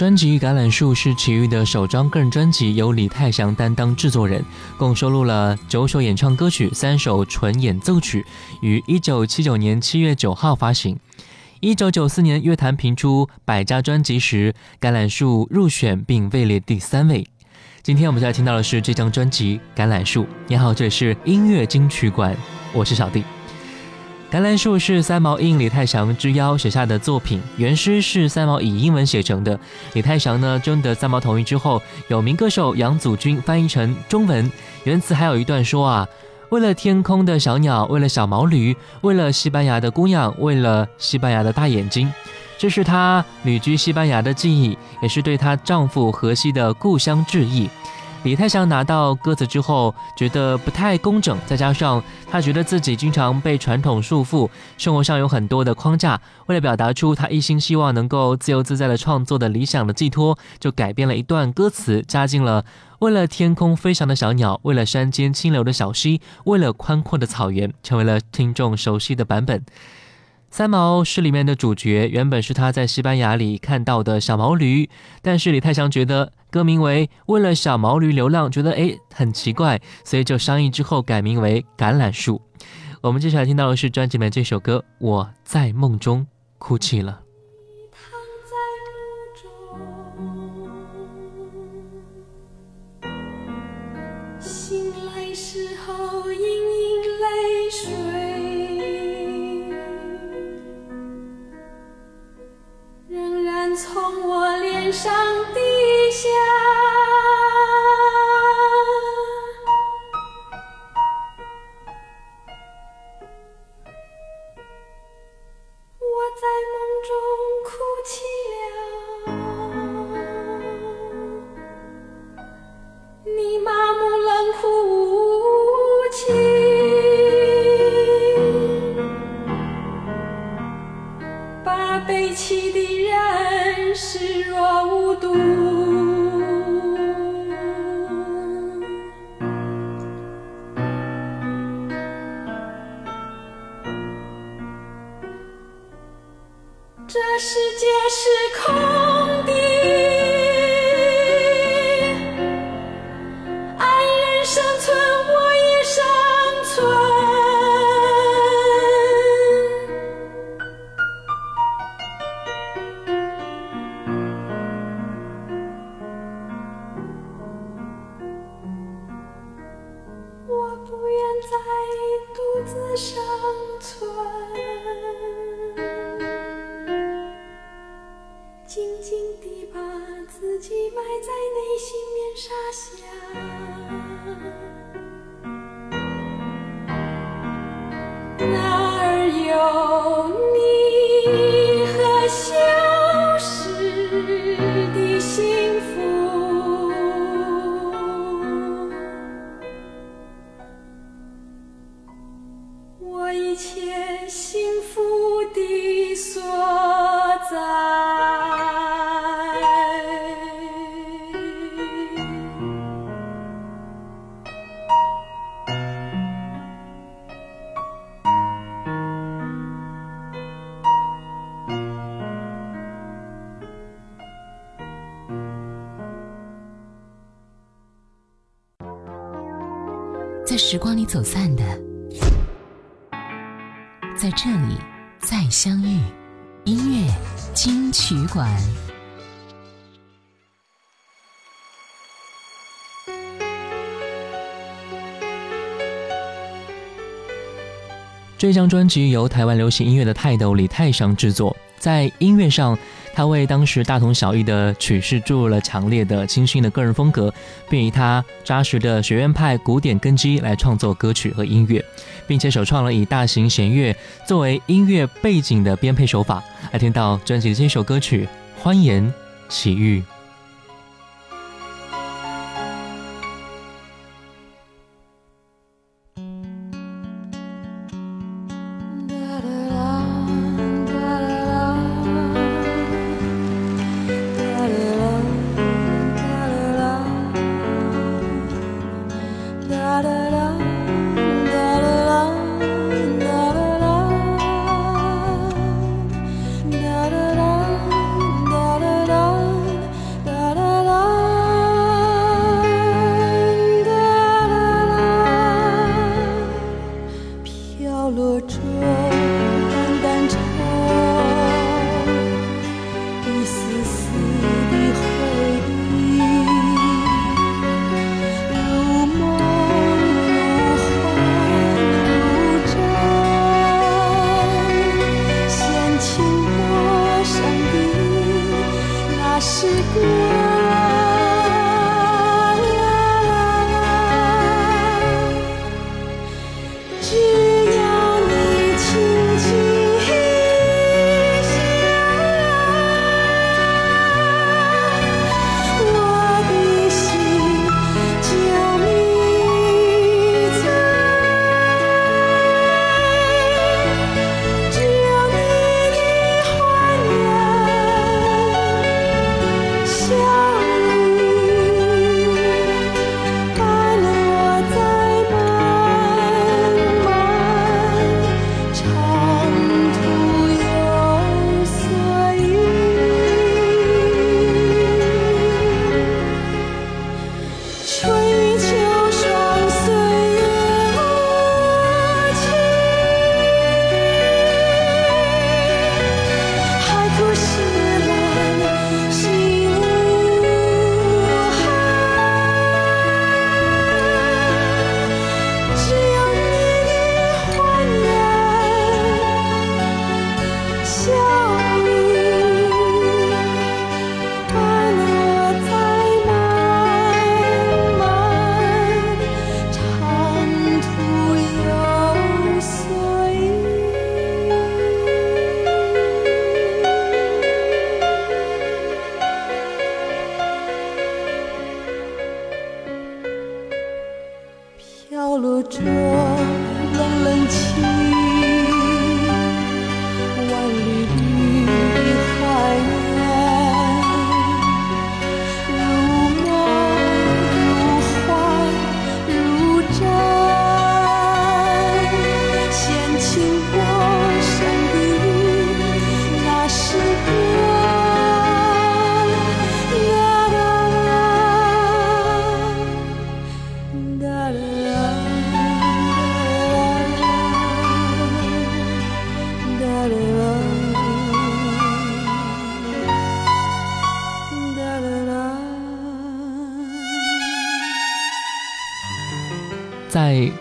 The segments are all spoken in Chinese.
专辑《橄榄树》是齐豫的首张个人专辑，由李泰祥担当制作人，共收录了九首演唱歌曲、三首纯演奏曲，于一九七九年七月九号发行。一九九四年乐坛评出百家专辑时，《橄榄树》入选并位列第三位。今天我们就要听到的是这张专辑《橄榄树》。你好，这里是音乐金曲馆，我是小弟。橄榄树是三毛应李泰祥之邀写下的作品，原诗是三毛以英文写成的。李泰祥呢征得三毛同意之后，有名歌手杨祖君翻译成中文。原词还有一段说啊，为了天空的小鸟，为了小毛驴，为了西班牙的姑娘，为了西班牙的大眼睛。这是她旅居西班牙的记忆，也是对她丈夫荷西的故乡致意。李泰祥拿到歌词之后，觉得不太工整，再加上他觉得自己经常被传统束缚，生活上有很多的框架。为了表达出他一心希望能够自由自在的创作的理想的寄托，就改编了一段歌词，加进了“为了天空飞翔的小鸟，为了山间清流的小溪，为了宽阔的草原”，成为了听众熟悉的版本。三毛是里面的主角原本是他在西班牙里看到的小毛驴，但是李泰祥觉得歌名为《为了小毛驴流浪》，觉得诶很奇怪，所以就商议之后改名为《橄榄树》。我们接下来听到的是专辑里面这首歌《我在梦中哭泣了》。上地下。在时光里走散的，在这里再相遇。音乐金曲馆。这张专辑由台湾流行音乐的泰斗李泰祥制作，在音乐上。他为当时大同小异的曲式注入了强烈的、清新的个人风格，并以他扎实的学院派古典根基来创作歌曲和音乐，并且首创了以大型弦乐作为音乐背景的编配手法。来听到专辑的这首歌曲《欢颜奇遇》。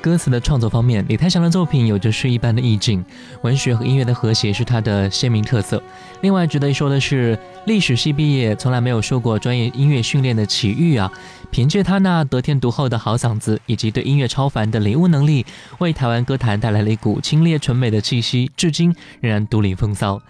歌词的创作方面，李泰祥的作品有着诗一般的意境，文学和音乐的和谐是他的鲜明特色。另外值得一说的是，历史系毕业、从来没有受过专业音乐训练的齐豫啊，凭借他那得天独厚的好。嗓子以及对音乐超凡的领悟能力，为台湾歌坛带来了一股清冽纯美的气息，至今仍然独领风骚。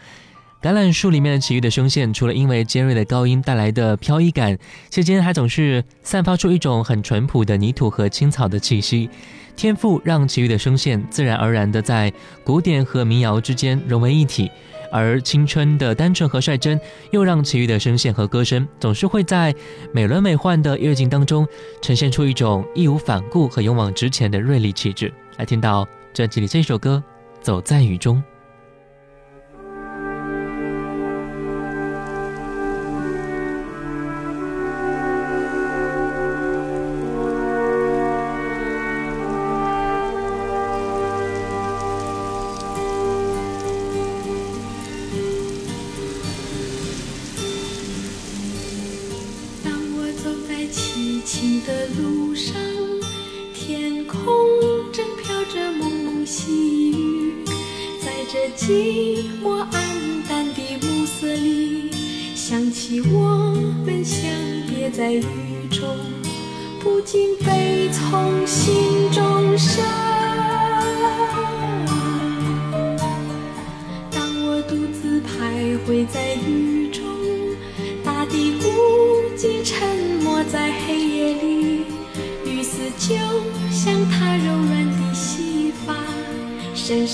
橄榄树里面的奇遇的声线，除了因为尖锐的高音带来的飘逸感，期间还总是散发出一种很淳朴的泥土和青草的气息。天赋让奇遇的声线自然而然的在古典和民谣之间融为一体，而青春的单纯和率真，又让奇遇的声线和歌声总是会在美轮美奂的乐境当中，呈现出一种义无反顾和勇往直前的锐利气质。来听到专辑里这首歌《走在雨中》。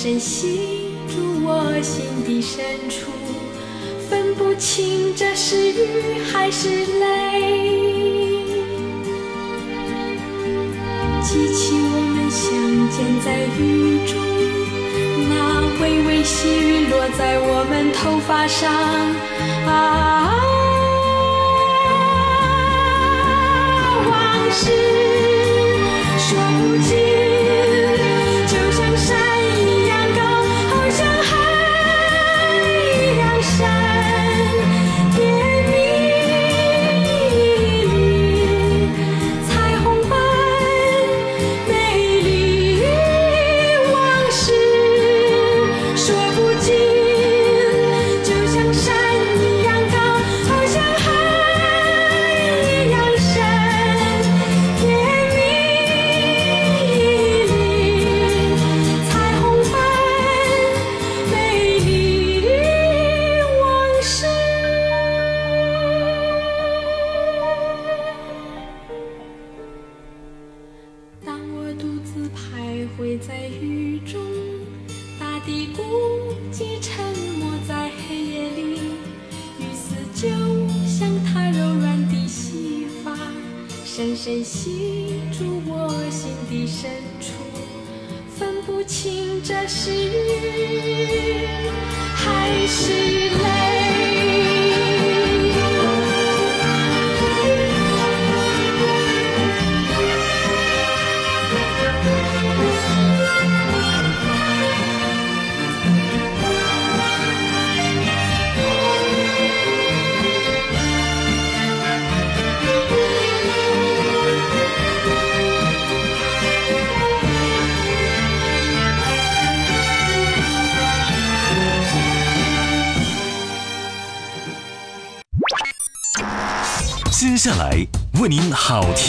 深吸入我心底深处，分不清这是雨还是泪。记起我们相见在雨中，那微微细雨落在我们头发上，啊，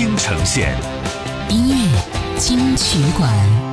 听呈现，音乐金曲馆。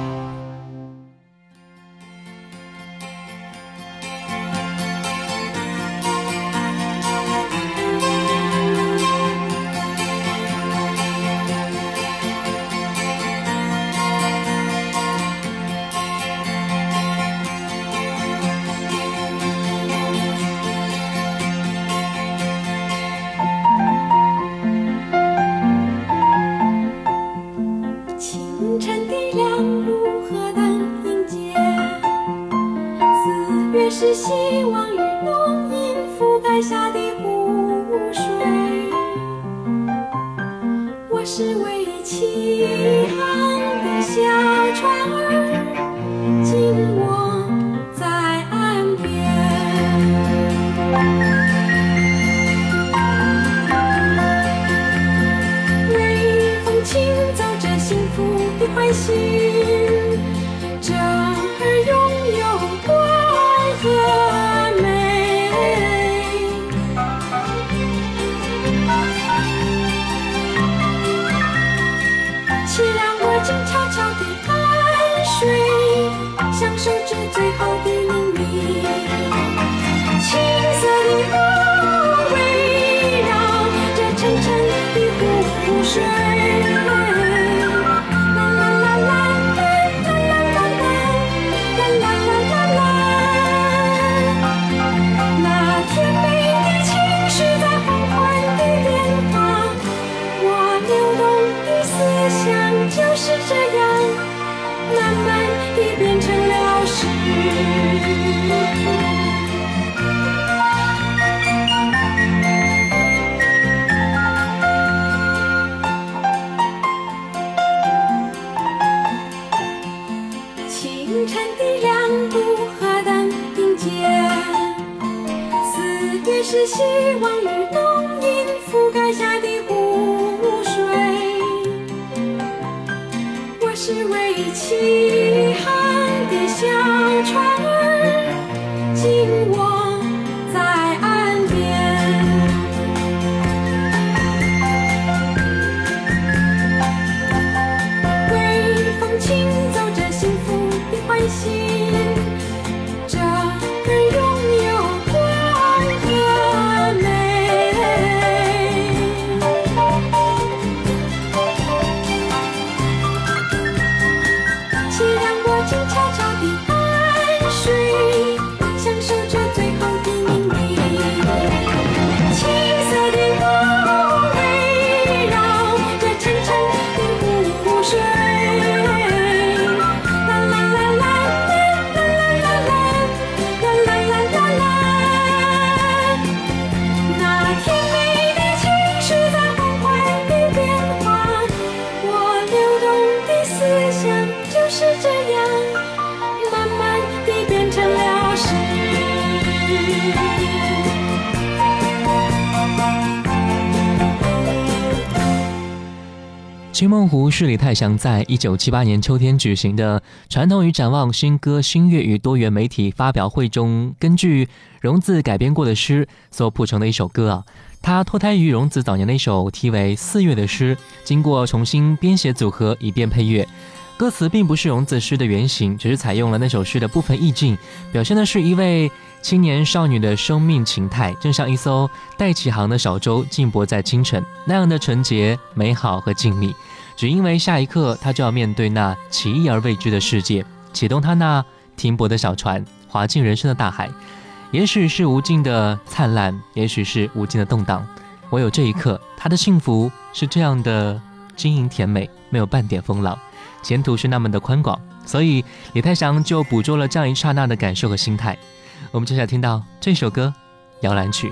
青梦湖是李泰祥在一九七八年秋天举行的传统与展望新歌新乐与多元媒体发表会中，根据荣子改编过的诗所谱成的一首歌啊。它脱胎于荣子早年的一首题为《四月》的诗，经过重新编写组合以便配乐。歌词并不是荣子诗的原型，只是采用了那首诗的部分意境，表现的是一位青年少女的生命情态，正像一艘待起航的小舟，静泊在清晨，那样的纯洁、美好和静谧。只因为下一刻，他就要面对那奇异而未知的世界，启动他那停泊的小船，划进人生的大海。也许是无尽的灿烂，也许是无尽的动荡。唯有这一刻，他的幸福是这样的晶莹甜美，没有半点风浪。前途是那么的宽广，所以李泰祥就捕捉了这样一刹那的感受和心态。我们接下来听到这首歌《摇篮曲》。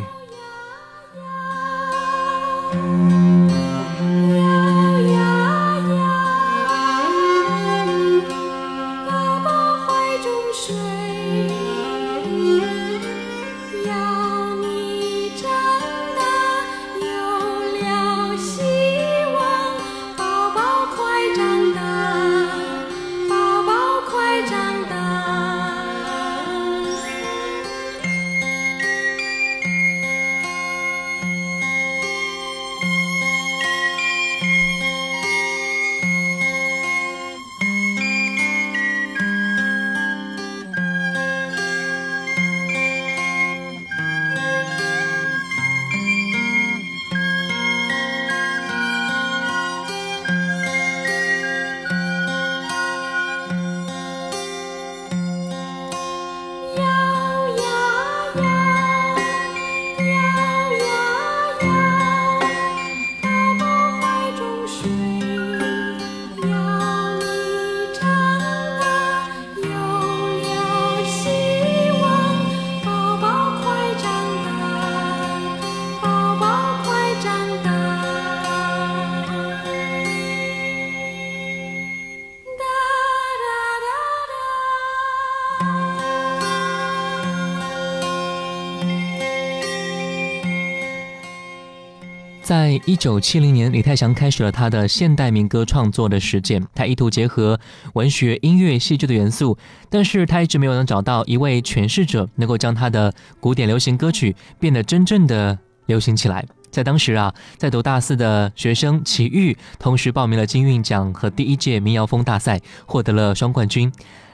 在一九七零年，李泰祥开始了他的现代民歌创作的实践。他意图结合文学、音乐、戏剧的元素，但是他一直没有能找到一位诠释者，能够将他的古典流行歌曲变得真正的流行起来。在当时啊，在读大四的学生齐豫，同时报名了金韵奖和第一届民谣风大赛，获得了双冠军。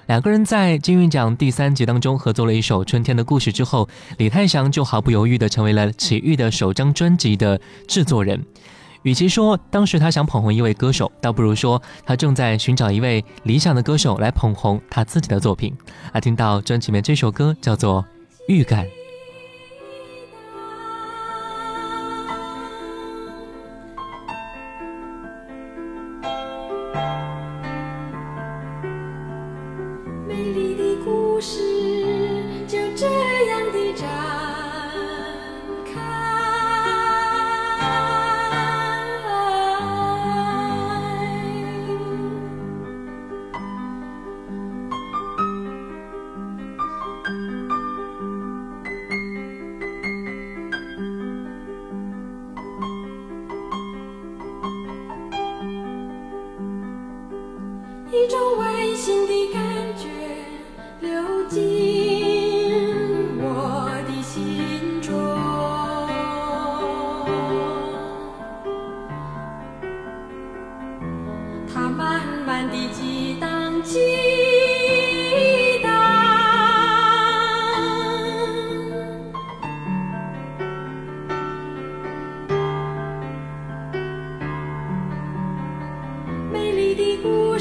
两个人在金韵奖第三集当中合作了一首《春天的故事》之后，李泰祥就毫不犹豫地成为了齐豫的首张专辑的制作人。与其说当时他想捧红一位歌手，倒不如说他正在寻找一位理想的歌手来捧红他自己的作品。而听到专辑里面这首歌叫做《预感》。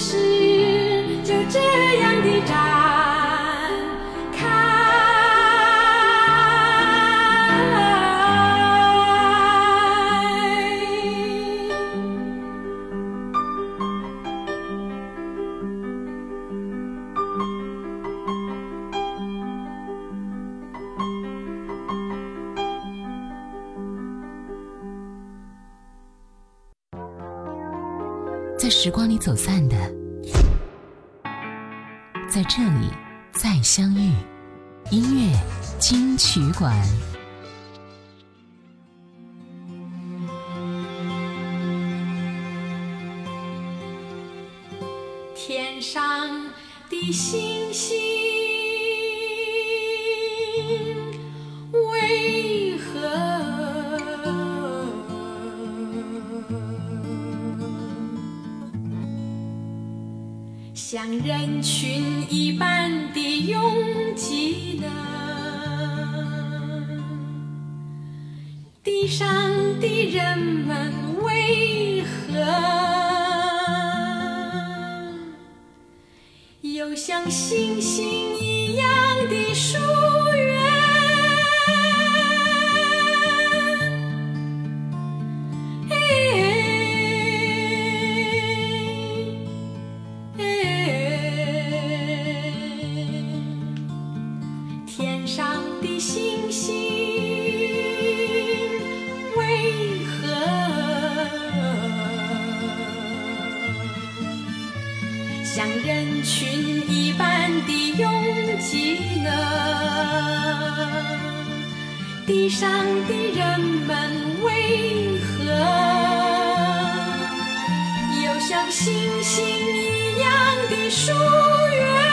是。天上的星星为何。像人群一般的拥挤呢？上的人们为何？又像星星地上的人们为何又像星星一样的疏远？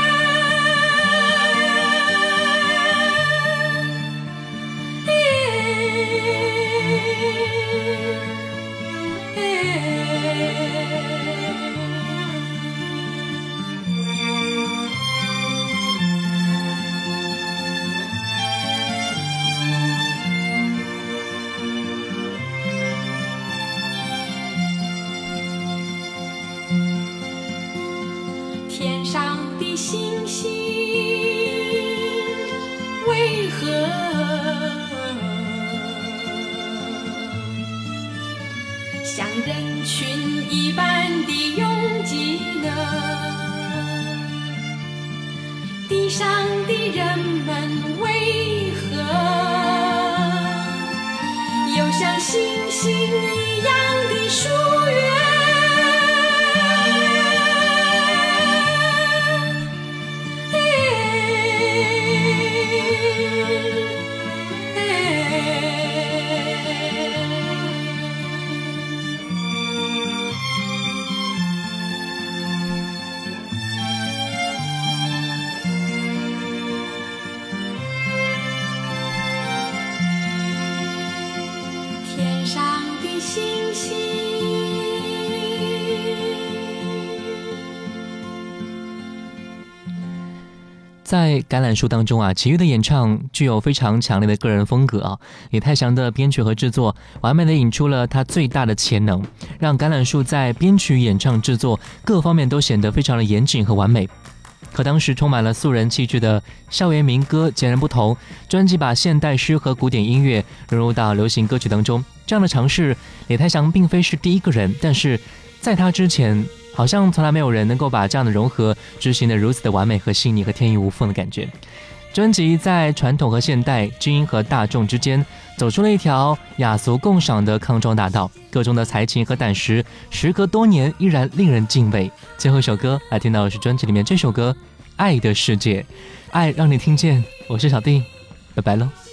地上的人们为何？有像星星一样的疏远。在橄榄树当中啊，齐豫的演唱具有非常强烈的个人风格啊。李泰祥的编曲和制作完美的引出了他最大的潜能，让橄榄树在编曲、演唱、制作各方面都显得非常的严谨和完美。和当时充满了素人气质的校园民歌截然不同，专辑把现代诗和古典音乐融入到流行歌曲当中。这样的尝试，李泰祥并非是第一个人，但是在他之前。好像从来没有人能够把这样的融合执行的如此的完美和细腻和天衣无缝的感觉。专辑在传统和现代、精英和大众之间走出了一条雅俗共赏的康庄大道，各中的才情和胆识，时隔多年依然令人敬畏。最后一首歌来听到的是专辑里面这首歌《爱的世界》，爱让你听见。我是小弟，拜拜喽。